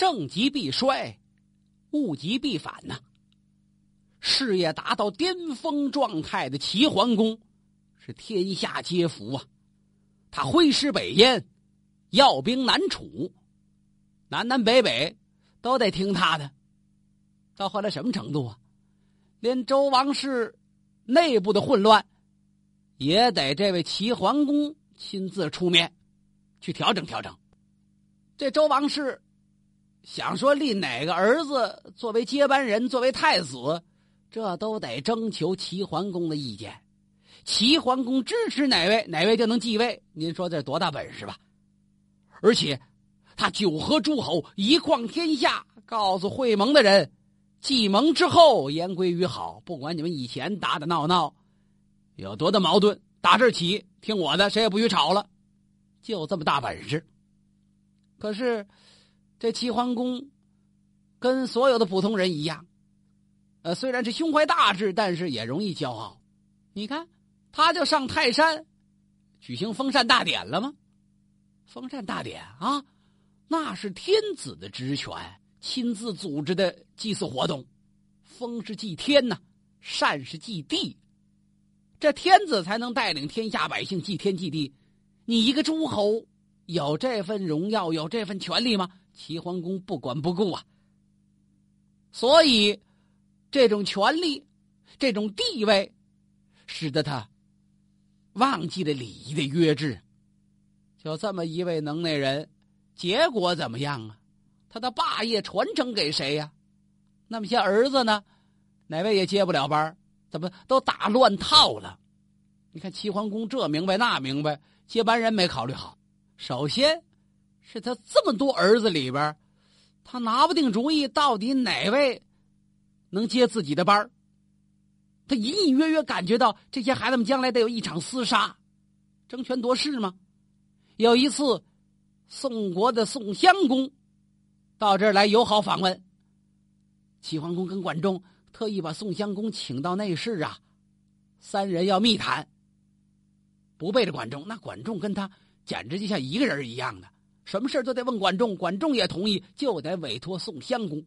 盛极必衰，物极必反呐。事业达到巅峰状态的齐桓公，是天下皆服啊！他挥师北燕，要兵南楚，南南北北都得听他的。到后来什么程度啊？连周王室内部的混乱，也得这位齐桓公亲自出面去调整调整。这周王室想说立哪个儿子作为接班人，作为太子。这都得征求齐桓公的意见，齐桓公支持哪位，哪位就能继位。您说这多大本事吧？而且，他九合诸侯，一匡天下，告诉会盟的人，继盟之后言归于好。不管你们以前打打闹闹，有多大矛盾，打这起听我的，谁也不许吵了。就这么大本事。可是，这齐桓公跟所有的普通人一样。呃，虽然是胸怀大志，但是也容易骄傲。你看，他就上泰山举行封禅大典了吗？封禅大典啊，那是天子的职权，亲自组织的祭祀活动。封是祭天呐，禅是祭地，这天子才能带领天下百姓祭天祭地。你一个诸侯有这份荣耀，有这份权利吗？齐桓公不管不顾啊，所以。这种权利，这种地位，使得他忘记了礼仪的约制。就这么一位能耐人，结果怎么样啊？他的霸业传承给谁呀？那么些儿子呢？哪位也接不了班怎么都打乱套了？你看齐桓公这明白那明白，接班人没考虑好。首先，是他这么多儿子里边，他拿不定主意，到底哪位？能接自己的班他隐隐约约感觉到这些孩子们将来得有一场厮杀，争权夺势吗？有一次，宋国的宋襄公到这儿来友好访问，齐桓公跟管仲特意把宋襄公请到内室啊，三人要密谈。不背着管仲，那管仲跟他简直就像一个人一样的，什么事都得问管仲，管仲也同意，就得委托宋襄公。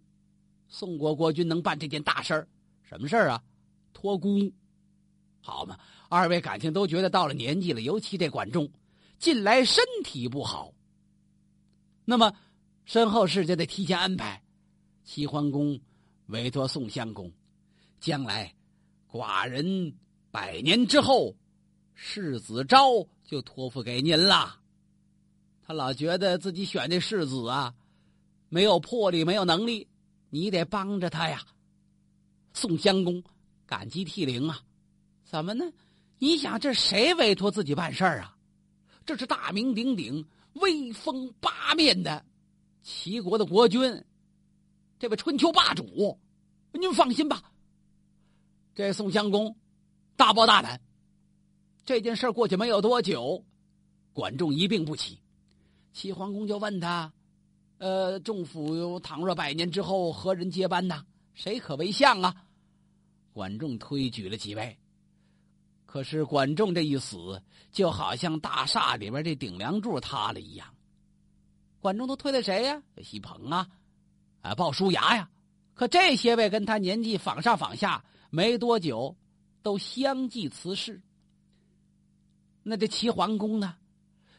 宋国国君能办这件大事儿，什么事儿啊？托孤，好嘛？二位感情都觉得到了年纪了，尤其这管仲，近来身体不好。那么身后事就得提前安排。齐桓公委托宋襄公，将来寡人百年之后，世子昭就托付给您了。老觉得自己选的世子啊，没有魄力，没有能力。你得帮着他呀，宋襄公感激涕零啊！怎么呢？你想这谁委托自己办事儿啊？这是大名鼎鼎、威风八面的齐国的国君，这位春秋霸主。您放心吧，这宋襄公大包大揽。这件事过去没有多久，管仲一病不起，齐桓公就问他。呃，仲府倘若百年之后何人接班呢？谁可为相啊？管仲推举了几位，可是管仲这一死，就好像大厦里边这顶梁柱塌了一样。管仲都推了谁呀？西鹏啊，啊，鲍叔牙呀。可这些位跟他年纪仿上仿下，没多久都相继辞世。那这齐桓公呢？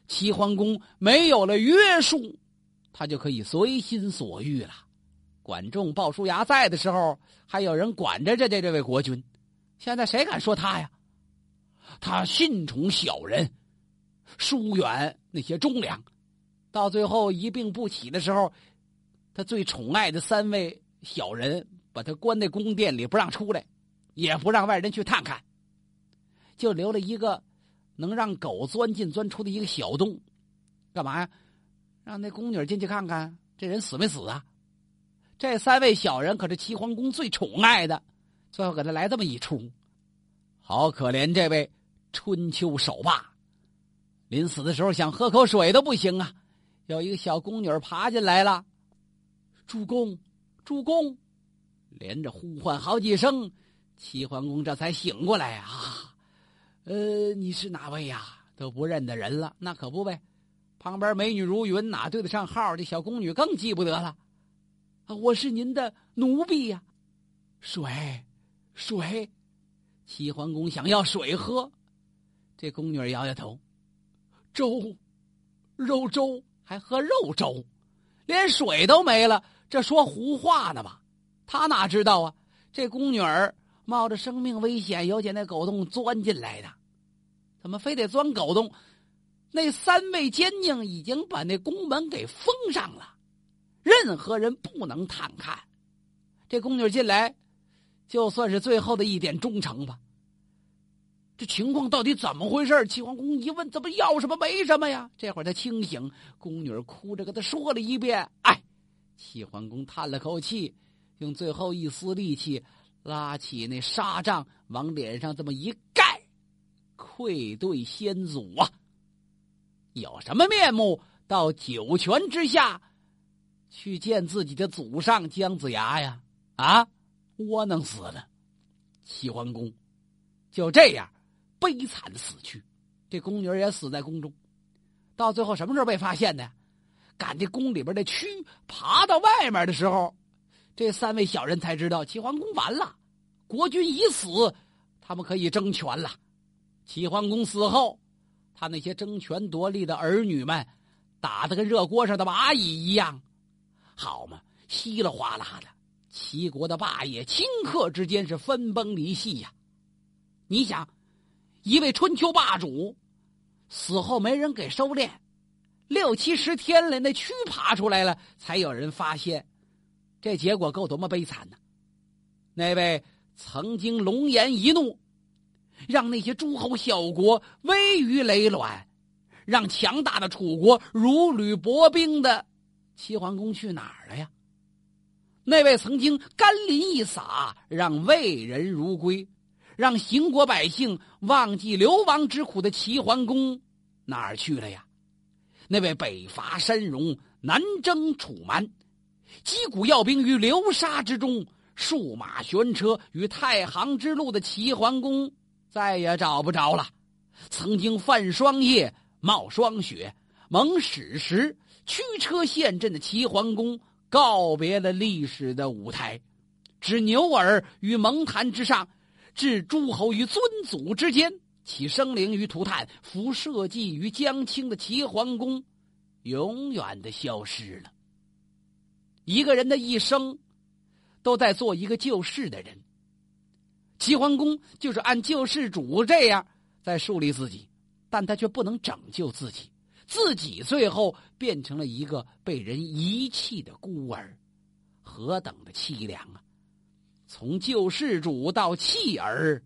齐桓公没有了约束。他就可以随心所欲了。管仲、鲍叔牙在的时候，还有人管着这这这位国君。现在谁敢说他呀？他信宠小人，疏远那些忠良。到最后一病不起的时候，他最宠爱的三位小人把他关在宫殿里，不让出来，也不让外人去探看，就留了一个能让狗钻进钻出的一个小洞，干嘛呀？让那宫女进去看看，这人死没死啊？这三位小人可是齐桓公最宠爱的，最后给他来这么一出，好可怜这位春秋首霸，临死的时候想喝口水都不行啊！有一个小宫女爬进来了，主公，主公，连着呼唤好几声，齐桓公这才醒过来啊！呃，你是哪位呀？都不认得人了，那可不呗。旁边美女如云，哪对得上号？这小宫女更记不得了。啊，我是您的奴婢呀。水，水，齐桓公想要水喝，这宫女摇摇头。粥，肉粥，还喝肉粥，连水都没了，这说胡话呢吧？他哪知道啊？这宫女儿冒着生命危险，由进那狗洞钻进来的，怎么非得钻狗洞？那三位奸佞已经把那宫门给封上了，任何人不能探看。这宫女进来，就算是最后的一点忠诚吧。这情况到底怎么回事？齐桓公一问，怎么要什么没什么呀？这会儿他清醒，宫女哭着跟他说了一遍。哎，齐桓公叹了口气，用最后一丝力气拉起那纱帐，往脸上这么一盖，愧对先祖啊！有什么面目到九泉之下去见自己的祖上姜子牙呀？啊，窝囊死了！齐桓公就这样悲惨的死去，这宫女也死在宫中。到最后什么时候被发现的？赶这宫里边的蛆爬到外面的时候，这三位小人才知道齐桓公完了，国君已死，他们可以争权了。齐桓公死后。他那些争权夺利的儿女们，打得跟热锅上的蚂蚁一样，好嘛，稀里哗啦的，齐国的霸业顷刻之间是分崩离析呀！你想，一位春秋霸主死后没人给收敛，六七十天了，那蛆爬出来了，才有人发现，这结果够多么悲惨呢？那位曾经龙颜一怒。让那些诸侯小国危于累卵，让强大的楚国如履薄冰的齐桓公去哪儿了呀？那位曾经甘霖一洒，让魏人如归，让秦国百姓忘记流亡之苦的齐桓公哪儿去了呀？那位北伐山戎、南征楚蛮、击鼓要兵于流沙之中、数马悬车于太行之路的齐桓公。再也找不着了。曾经泛霜叶、冒霜雪、蒙史实、驱车陷阵的齐桓公，告别了历史的舞台，置牛耳于蒙坛之上，置诸侯于尊祖之间，起生灵于涂炭，服社稷于江青的齐桓公，永远的消失了。一个人的一生，都在做一个救世的人。齐桓公就是按救世主这样在树立自己，但他却不能拯救自己，自己最后变成了一个被人遗弃的孤儿，何等的凄凉啊！从救世主到弃儿，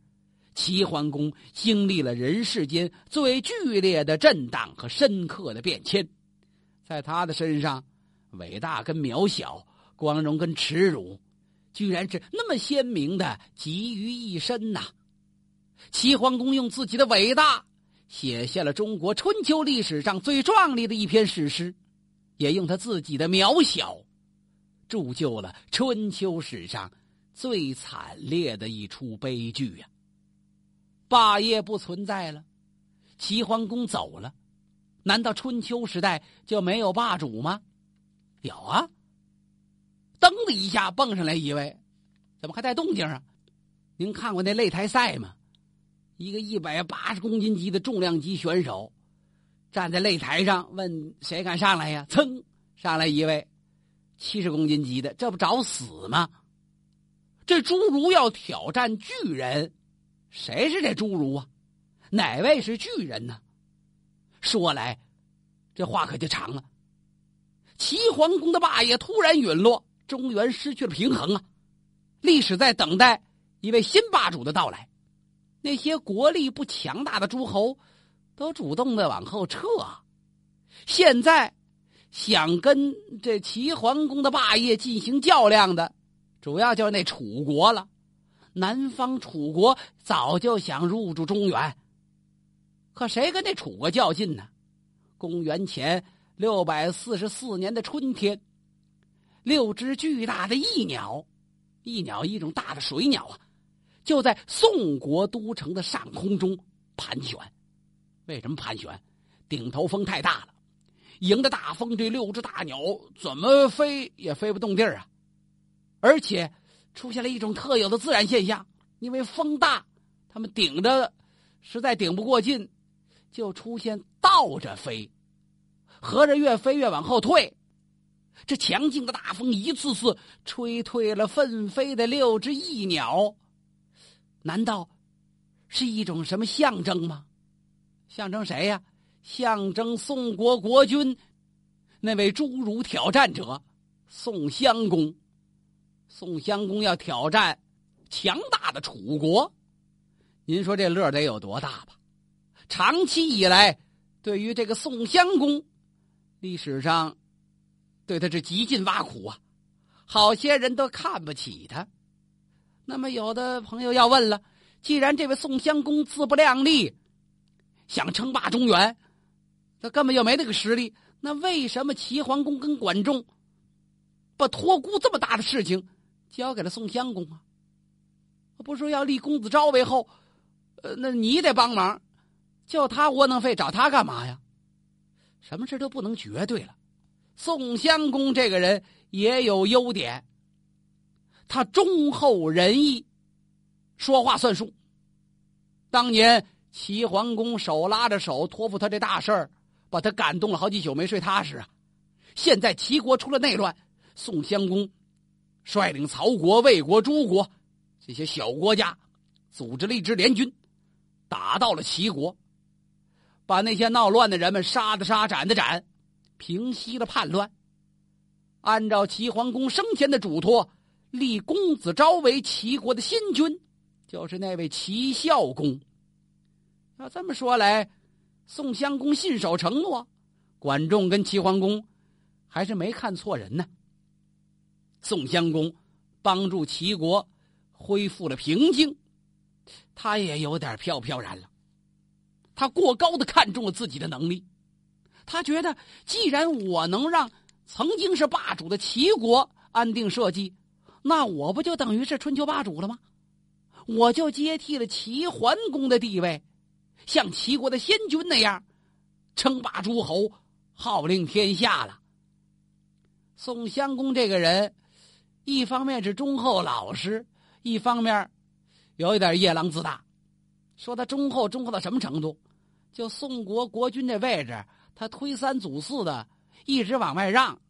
齐桓公经历了人世间最剧烈的震荡和深刻的变迁，在他的身上，伟大跟渺小，光荣跟耻辱。居然是那么鲜明的集于一身呐！齐桓公用自己的伟大写下了中国春秋历史上最壮丽的一篇史诗，也用他自己的渺小铸就了春秋史上最惨烈的一出悲剧呀！霸业不存在了，齐桓公走了，难道春秋时代就没有霸主吗？有啊。噔的一下蹦上来一位，怎么还带动静啊？您看过那擂台赛吗？一个一百八十公斤级的重量级选手站在擂台上，问谁敢上来呀？噌，上来一位七十公斤级的，这不找死吗？这侏儒要挑战巨人，谁是这侏儒啊？哪位是巨人呢？说来，这话可就长了。齐桓公的霸业突然陨落。中原失去了平衡啊！历史在等待一位新霸主的到来。那些国力不强大的诸侯都主动的往后撤。现在想跟这齐桓公的霸业进行较量的，主要就是那楚国了。南方楚国早就想入驻中原，可谁跟那楚国较劲呢？公元前六百四十四年的春天。六只巨大的翼鸟，翼鸟一种大的水鸟啊，就在宋国都城的上空中盘旋。为什么盘旋？顶头风太大了，迎着大风，这六只大鸟怎么飞也飞不动地儿啊！而且出现了一种特有的自然现象，因为风大，他们顶着实在顶不过劲，就出现倒着飞，合着越飞越往后退。这强劲的大风一次次吹退了奋飞的六只翼鸟，难道是一种什么象征吗？象征谁呀？象征宋国国君那位侏儒挑战者宋襄公。宋襄公要挑战强大的楚国，您说这乐得有多大吧？长期以来，对于这个宋襄公，历史上。对他是极尽挖苦啊！好些人都看不起他。那么有的朋友要问了：既然这位宋襄公自不量力，想称霸中原，他根本就没那个实力，那为什么齐桓公跟管仲把托孤这么大的事情交给了宋襄公啊？不说要立公子昭为后，呃，那你得帮忙，就他窝囊废，找他干嘛呀？什么事都不能绝对了。宋襄公这个人也有优点，他忠厚仁义，说话算数。当年齐桓公手拉着手托付他这大事儿，把他感动了好几宿没睡踏实啊。现在齐国出了内乱，宋襄公率领曹国、魏国、诸国这些小国家，组织了一支联军，打到了齐国，把那些闹乱的人们杀的杀，斩的斩。平息了叛乱，按照齐桓公生前的嘱托，立公子昭为齐国的新君，就是那位齐孝公。要这么说来，宋襄公信守承诺，管仲跟齐桓公还是没看错人呢。宋襄公帮助齐国恢复了平静，他也有点飘飘然了，他过高的看重了自己的能力。他觉得，既然我能让曾经是霸主的齐国安定社稷，那我不就等于是春秋霸主了吗？我就接替了齐桓公的地位，像齐国的先君那样，称霸诸侯，号令天下了。宋襄公这个人，一方面是忠厚老实，一方面有一点夜郎自大。说他忠厚，忠厚到什么程度？就宋国国君这位置。他推三阻四的，一直往外让，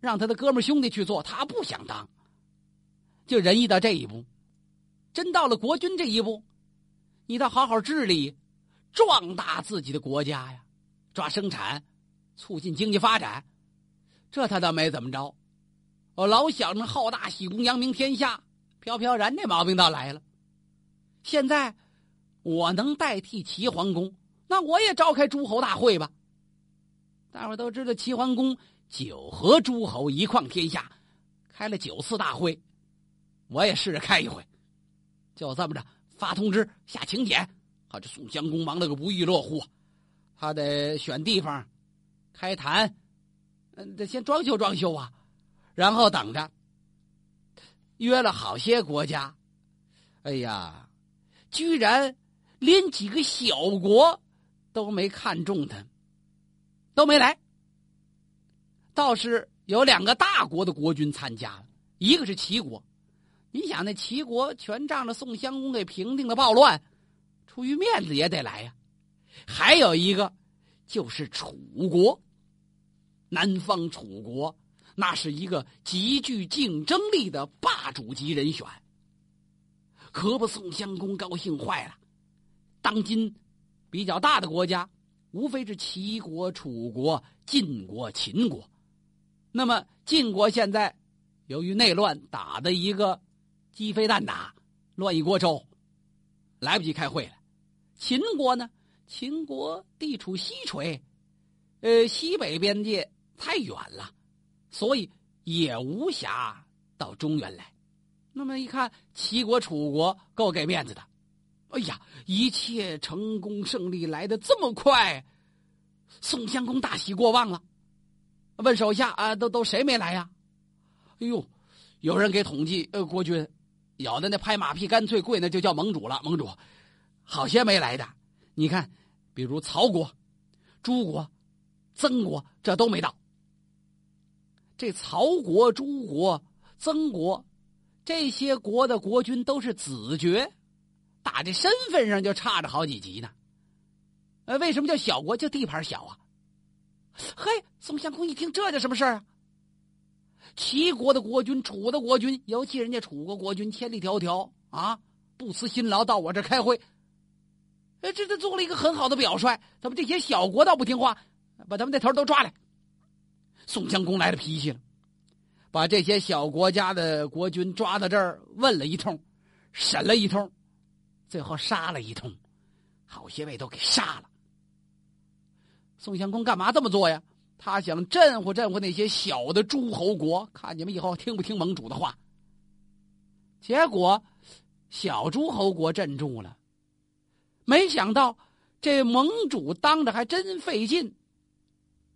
让他的哥们兄弟去做，他不想当。就仁义到这一步，真到了国君这一步，你倒好好治理，壮大自己的国家呀，抓生产，促进经济发展，这他倒没怎么着。我老想着好大喜功，扬名天下，飘飘然这毛病倒来了。现在我能代替齐桓公，那我也召开诸侯大会吧。大伙都知道，齐桓公九合诸侯，一匡天下，开了九次大会。我也试着开一回，就这么着发通知、下请柬。好，这宋襄公忙了个不亦乐乎，他得选地方开坛，嗯，得先装修装修啊，然后等着。约了好些国家，哎呀，居然连几个小国都没看中他。都没来，倒是有两个大国的国君参加了，一个是齐国，你想那齐国全仗着宋襄公给平定了暴乱，出于面子也得来呀。还有一个就是楚国，南方楚国那是一个极具竞争力的霸主级人选，可把宋襄公高兴坏了。当今比较大的国家。无非是齐国、楚国、晋国、秦国。那么晋国现在由于内乱打的一个鸡飞蛋打，乱一锅粥，来不及开会了。秦国呢？秦国地处西陲，呃，西北边界太远了，所以也无暇到中原来。那么一看，齐国、楚国够给面子的。哎呀，一切成功胜利来的这么快，宋襄公大喜过望了，问手下啊，都都谁没来呀？哎呦，有人给统计，呃，国君，有的那拍马屁干脆跪那就叫盟主了，盟主，好些没来的。你看，比如曹国、朱国、曾国，这都没到。这曹国、朱国、曾国，这些国的国君都是子爵，打这身份上就差着好几级呢。呃，为什么叫小国？就地盘小啊。嘿，宋襄公一听，这叫什么事儿啊？齐国的国君，楚的国君，尤其人家楚国国君，千里迢迢啊，不辞辛劳到我这开会。哎，这这做了一个很好的表率。怎么这些小国倒不听话？把他们那头都抓来。宋襄公来了脾气了，把这些小国家的国君抓到这儿，问了一通，审了一通，最后杀了一通，好些位都给杀了。宋襄公干嘛这么做呀？他想镇唬镇唬那些小的诸侯国，看你们以后听不听盟主的话。结果，小诸侯国镇住了，没想到这盟主当着还真费劲。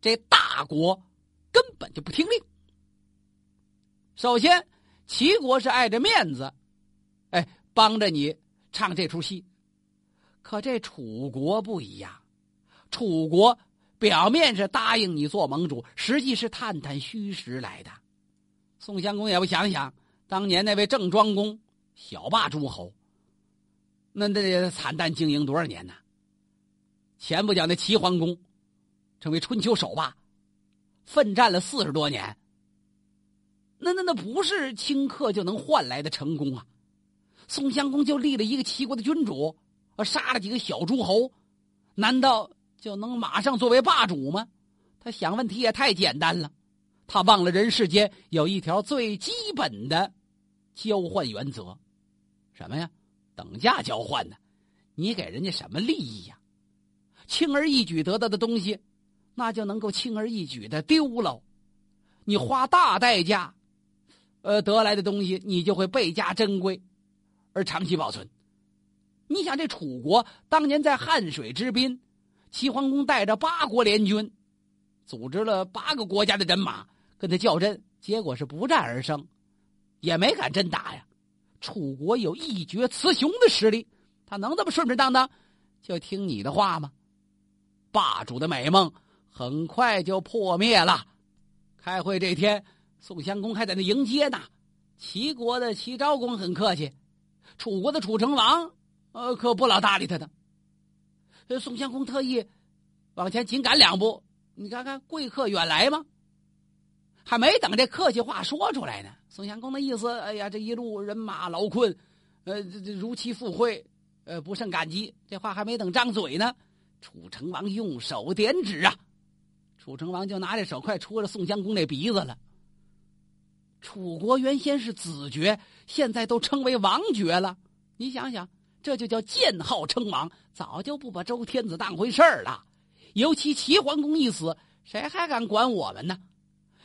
这大国根本就不听令。首先，齐国是碍着面子，哎，帮着你唱这出戏。可这楚国不一样，楚国。表面是答应你做盟主，实际是探探虚实来的。宋襄公也不想想，当年那位郑庄公小霸诸侯，那那惨淡经营多少年呢？前不讲那齐桓公成为春秋首霸，奋战了四十多年。那那那不是顷刻就能换来的成功啊！宋襄公就立了一个齐国的君主，杀了几个小诸侯，难道？就能马上作为霸主吗？他想问题也太简单了，他忘了人世间有一条最基本的交换原则，什么呀？等价交换呢？你给人家什么利益呀？轻而易举得到的东西，那就能够轻而易举的丢喽。你花大代价，呃，得来的东西，你就会倍加珍贵，而长期保存。你想，这楚国当年在汉水之滨。齐桓公带着八国联军，组织了八个国家的人马跟他较真，结果是不战而胜，也没敢真打呀。楚国有一决雌雄的实力，他能这么顺顺当当就听你的话吗？霸主的美梦很快就破灭了。开会这天，宋襄公还在那迎接呢。齐国的齐昭公很客气，楚国的楚成王呃可不老搭理他的。宋襄公特意往前紧赶两步，你看看贵客远来吗？还没等这客气话说出来呢，宋襄公的意思，哎呀，这一路人马劳困，呃，这这如期赴会，呃，不胜感激。这话还没等张嘴呢，楚成王用手点指啊，楚成王就拿这手快戳着宋襄公那鼻子了。楚国原先是子爵，现在都称为王爵了，你想想。这就叫建号称王，早就不把周天子当回事儿了。尤其齐桓公一死，谁还敢管我们呢？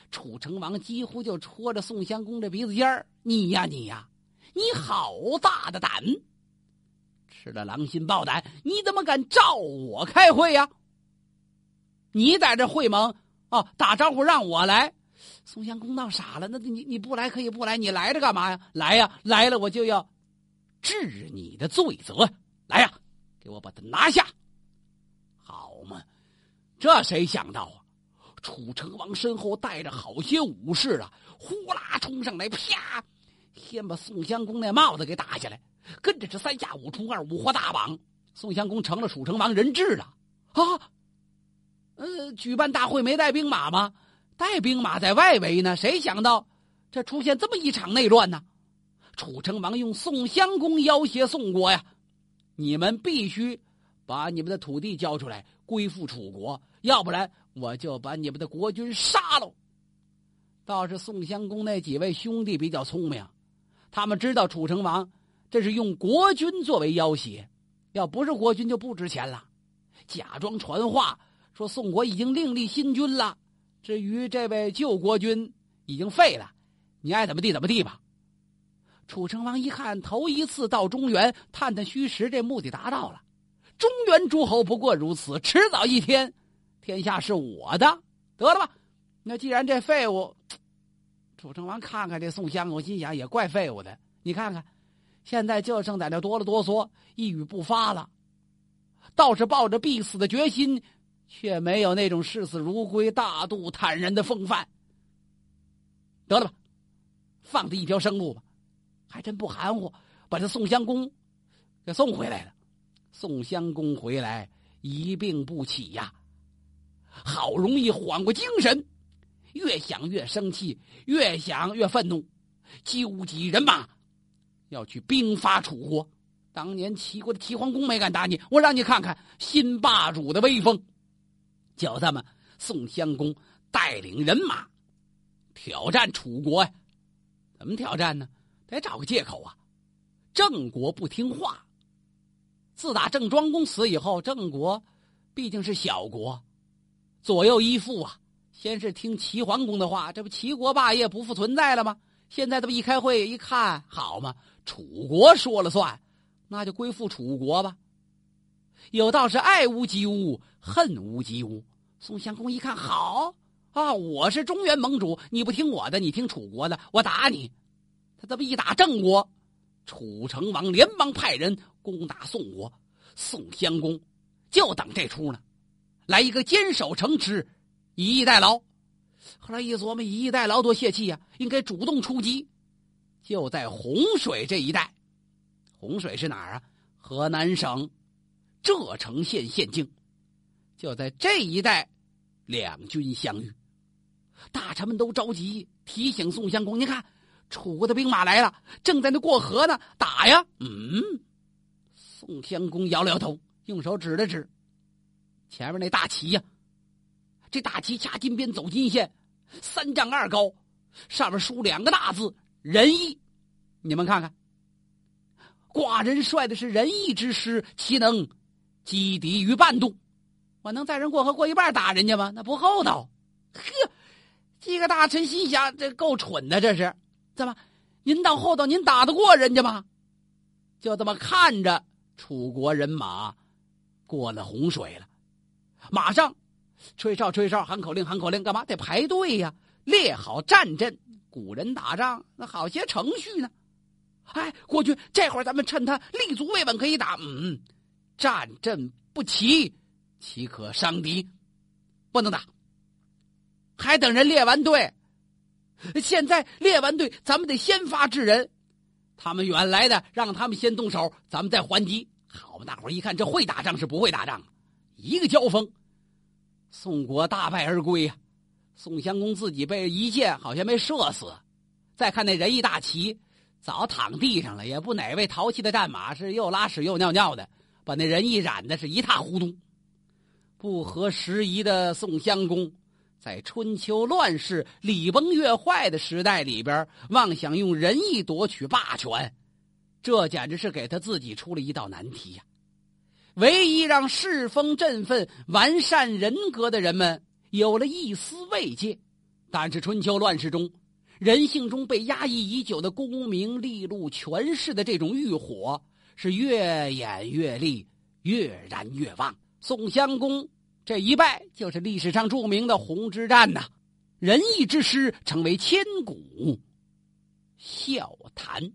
楚成王几乎就戳着宋襄公这鼻子尖儿：“你呀，你呀，你好大的胆！吃了狼心豹胆，你怎么敢召我开会呀？你在这会盟哦，打招呼让我来。宋襄公闹傻了，那你你不来可以不来，你来着干嘛呀？来呀，来了我就要。”治你的罪责，来呀，给我把他拿下！好嘛，这谁想到啊？楚成王身后带着好些武士啊，呼啦冲上来，啪，先把宋襄公那帽子给打下来，跟着是三下五除二，五花大绑，宋襄公成了楚成王人质了啊！呃，举办大会没带兵马吗？带兵马在外围呢，谁想到这出现这么一场内乱呢？楚成王用宋襄公要挟宋国呀，你们必须把你们的土地交出来，归附楚国，要不然我就把你们的国君杀了。倒是宋襄公那几位兄弟比较聪明，他们知道楚成王这是用国君作为要挟，要不是国君就不值钱了，假装传话说宋国已经另立新君了，至于这位旧国君已经废了，你爱怎么地怎么地吧。楚成王一看，头一次到中原探探虚实，这目的达到了。中原诸侯不过如此，迟早一天，天下是我的，得了吧？那既然这废物，楚成王看看这宋襄公，心想也怪废物的。你看看，现在就剩在那哆了哆嗦，一语不发了，倒是抱着必死的决心，却没有那种视死如归、大度坦然的风范。得了吧，放他一条生路吧。还真不含糊，把这宋襄公给送回来了。宋襄公回来一病不起呀，好容易缓过精神，越想越生气，越想越愤怒，纠集人马要去兵发楚国。当年齐国的齐桓公没敢打你，我让你看看新霸主的威风。叫他们宋襄公带领人马挑战楚国呀？怎么挑战呢？得找个借口啊！郑国不听话。自打郑庄公死以后，郑国毕竟是小国，左右依附啊。先是听齐桓公的话，这不齐国霸业不复存在了吗？现在这不一开会一看，好嘛，楚国说了算。那就归附楚国吧。有道是爱屋及乌，恨屋及乌。宋襄公一看，好啊，我是中原盟主，你不听我的，你听楚国的，我打你。他这么一打郑国，楚成王连忙派人攻打宋国。宋襄公就等这出呢，来一个坚守城池，以逸待劳。后来一琢磨，以逸待劳多泄气呀，应该主动出击。就在洪水这一带。洪水是哪儿啊？河南省柘城县县境，就在这一带，两军相遇。大臣们都着急，提醒宋襄公：“你看，楚国的兵马来了，正在那过河呢，打呀！”嗯，宋襄公摇了摇头，用手指了指前面那大旗呀。这大旗掐金边走金线，三丈二高，上面书两个大字“仁义”。你们看看。寡人率的是仁义之师，岂能击敌于半渡？我能载人过河过一半打人家吗？那不厚道！呵，几个大臣心想：这够蠢的，这是怎么？您到后头，您打得过人家吗？就这么看着楚国人马过了洪水了，马上吹哨吹哨，喊口令喊口令，干嘛？得排队呀，列好战阵。古人打仗那好些程序呢。哎，国君，这会儿咱们趁他立足未稳可以打。嗯，战阵不齐，岂可伤敌？不能打，还等人列完队。现在列完队，咱们得先发制人。他们远来的，让他们先动手，咱们再还击。好嘛，大伙一看，这会打仗是不会打仗，一个交锋，宋国大败而归呀。宋襄公自己被一箭好像没射死。再看那仁义大旗。早躺地上了，也不哪位淘气的战马是又拉屎又尿尿的，把那人一染的是一塌糊涂。不合时宜的宋襄公，在春秋乱世、礼崩乐坏的时代里边，妄想用仁义夺取霸权，这简直是给他自己出了一道难题呀！唯一让世风振奋、完善人格的人们有了一丝慰藉，但是春秋乱世中。人性中被压抑已久的功名利禄、权势的这种欲火，是越演越烈，越燃越旺。宋襄公这一败，就是历史上著名的红之战呐，仁义之师成为千古笑谈。